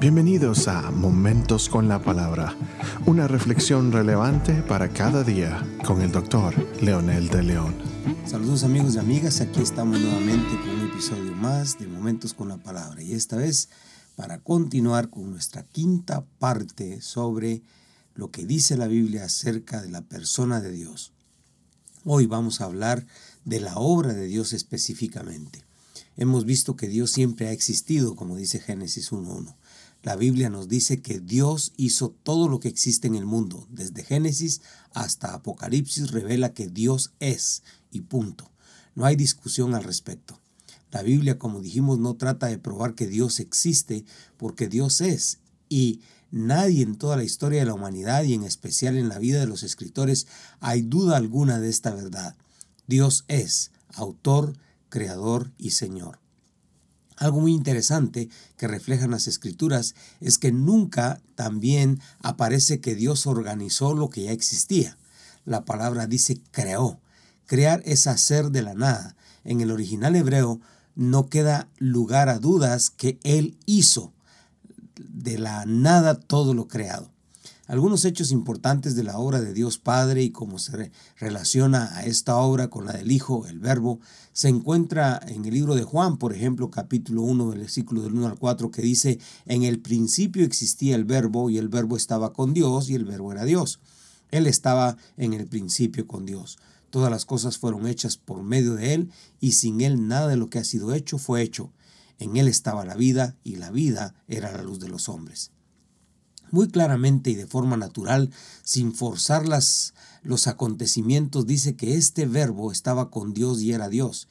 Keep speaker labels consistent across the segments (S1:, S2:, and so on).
S1: Bienvenidos a Momentos con la Palabra, una reflexión relevante para cada día con el doctor Leonel de León.
S2: Saludos amigos y amigas, aquí estamos nuevamente con un episodio más de Momentos con la Palabra y esta vez para continuar con nuestra quinta parte sobre lo que dice la Biblia acerca de la persona de Dios. Hoy vamos a hablar de la obra de Dios específicamente. Hemos visto que Dios siempre ha existido, como dice Génesis 1.1. La Biblia nos dice que Dios hizo todo lo que existe en el mundo. Desde Génesis hasta Apocalipsis revela que Dios es y punto. No hay discusión al respecto. La Biblia, como dijimos, no trata de probar que Dios existe porque Dios es. Y nadie en toda la historia de la humanidad y en especial en la vida de los escritores hay duda alguna de esta verdad. Dios es autor, creador y Señor. Algo muy interesante que reflejan las escrituras es que nunca también aparece que Dios organizó lo que ya existía. La palabra dice creó. Crear es hacer de la nada. En el original hebreo no queda lugar a dudas que Él hizo de la nada todo lo creado. Algunos hechos importantes de la obra de Dios Padre y cómo se relaciona a esta obra con la del Hijo, el Verbo, se encuentra en el libro de Juan, por ejemplo, capítulo 1, versículo del 1 al 4, que dice, en el principio existía el Verbo y el Verbo estaba con Dios y el Verbo era Dios. Él estaba en el principio con Dios. Todas las cosas fueron hechas por medio de Él y sin Él nada de lo que ha sido hecho fue hecho. En Él estaba la vida y la vida era la luz de los hombres muy claramente y de forma natural, sin forzar las, los acontecimientos, dice que este verbo estaba con Dios y era Dios,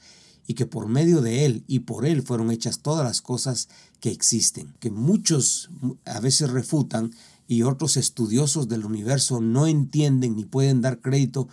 S2: y que por medio de él y por él fueron hechas todas las cosas que existen, que muchos a veces refutan y otros estudiosos del universo no entienden ni pueden dar crédito,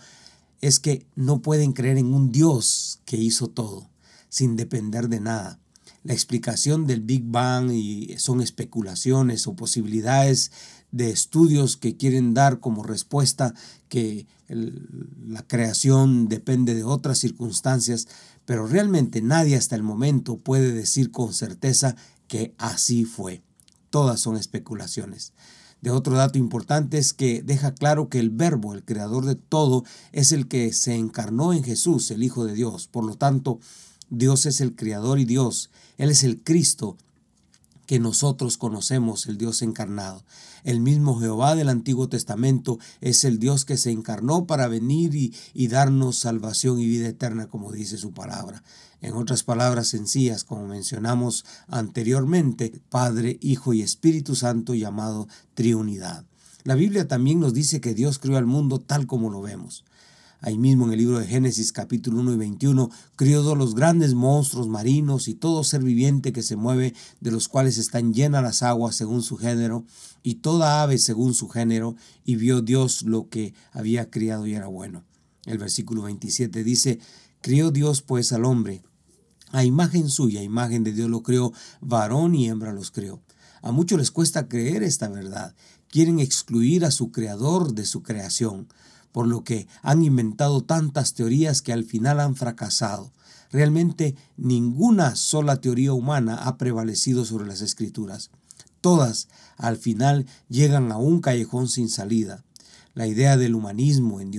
S2: es que no pueden creer en un Dios que hizo todo, sin depender de nada la explicación del Big Bang y son especulaciones o posibilidades de estudios que quieren dar como respuesta que la creación depende de otras circunstancias, pero realmente nadie hasta el momento puede decir con certeza que así fue. Todas son especulaciones. De otro dato importante es que deja claro que el verbo, el creador de todo, es el que se encarnó en Jesús, el Hijo de Dios. Por lo tanto, Dios es el Creador y Dios. Él es el Cristo que nosotros conocemos, el Dios encarnado. El mismo Jehová del Antiguo Testamento es el Dios que se encarnó para venir y, y, darnos salvación y vida eterna, como dice su palabra. En otras palabras sencillas, como mencionamos anteriormente, Padre, Hijo y Espíritu Santo llamado Triunidad. La Biblia también nos dice que Dios creó al mundo tal como lo vemos. Ahí mismo en el libro de Génesis capítulo 1 y 21, crió los grandes monstruos marinos y todo ser viviente que se mueve, de los cuales están llenas las aguas según su género, y toda ave según su género, y vio Dios lo que había criado y era bueno. El versículo 27 dice, crió Dios pues al hombre, a imagen suya, a imagen de Dios lo creó, varón y hembra los creó. A muchos les cuesta creer esta verdad, quieren excluir a su creador de su creación por lo que han inventado tantas teorías que al final han fracasado. Realmente ninguna sola teoría humana ha prevalecido sobre las escrituras. Todas al final llegan a un callejón sin salida. La idea del humanismo, en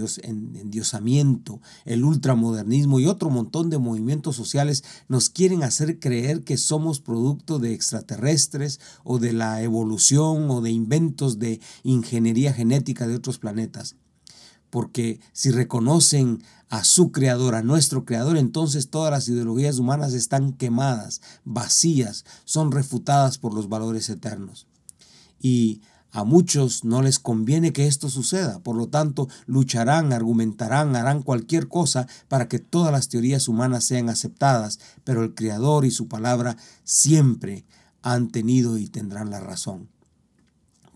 S2: endiosamiento, el ultramodernismo y otro montón de movimientos sociales nos quieren hacer creer que somos producto de extraterrestres o de la evolución o de inventos de ingeniería genética de otros planetas porque si reconocen a su creador, a nuestro creador, entonces todas las ideologías humanas están quemadas, vacías, son refutadas por los valores eternos. Y a muchos no les conviene que esto suceda, por lo tanto lucharán, argumentarán, harán cualquier cosa para que todas las teorías humanas sean aceptadas, pero el Creador y su palabra siempre han tenido y tendrán la razón.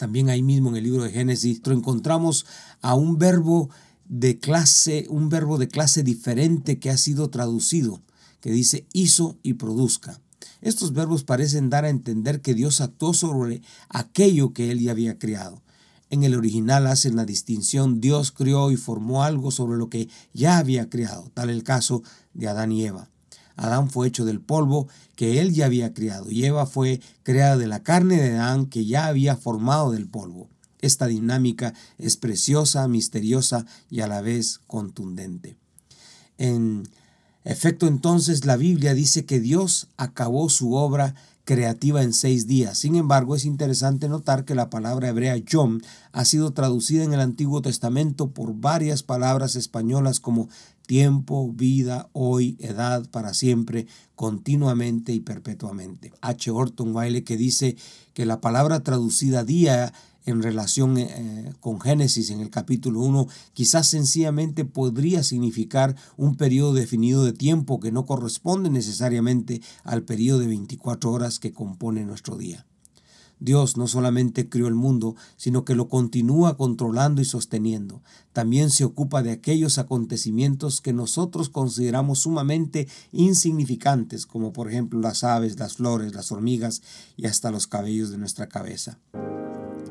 S2: También ahí mismo en el libro de Génesis encontramos a un verbo de clase, un verbo de clase diferente que ha sido traducido, que dice hizo y produzca. Estos verbos parecen dar a entender que Dios actuó sobre aquello que él ya había creado. En el original hacen la distinción Dios creó y formó algo sobre lo que ya había creado, tal el caso de Adán y Eva. Adán fue hecho del polvo que él ya había criado y Eva fue creada de la carne de Adán que ya había formado del polvo. Esta dinámica es preciosa, misteriosa y a la vez contundente. En efecto, entonces la Biblia dice que Dios acabó su obra creativa en seis días. Sin embargo, es interesante notar que la palabra hebrea yom ha sido traducida en el Antiguo Testamento por varias palabras españolas como tiempo, vida, hoy, edad, para siempre, continuamente y perpetuamente. H. Orton Wiley que dice que la palabra traducida día en relación eh, con Génesis en el capítulo 1, quizás sencillamente podría significar un periodo definido de tiempo que no corresponde necesariamente al periodo de 24 horas que compone nuestro día. Dios no solamente crió el mundo, sino que lo continúa controlando y sosteniendo. También se ocupa de aquellos acontecimientos que nosotros consideramos sumamente insignificantes, como por ejemplo las aves, las flores, las hormigas y hasta los cabellos de nuestra cabeza.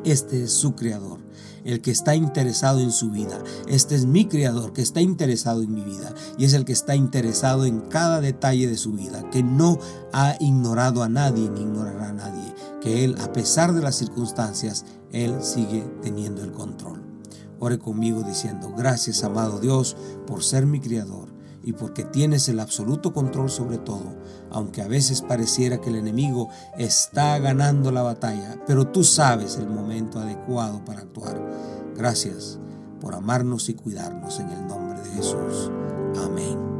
S2: Este es su creador, el que está interesado en su vida. Este es mi creador que está interesado en mi vida y es el que está interesado en cada detalle de su vida, que no ha ignorado a nadie ni ignorará a nadie, que él, a pesar de las circunstancias, él sigue teniendo el control. Ore conmigo diciendo, gracias amado Dios por ser mi creador y porque tienes el absoluto control sobre todo, aunque a veces pareciera que el enemigo está ganando la batalla, pero tú sabes el momento adecuado para actuar. Gracias por amarnos y cuidarnos en el nombre de Jesús. Amén.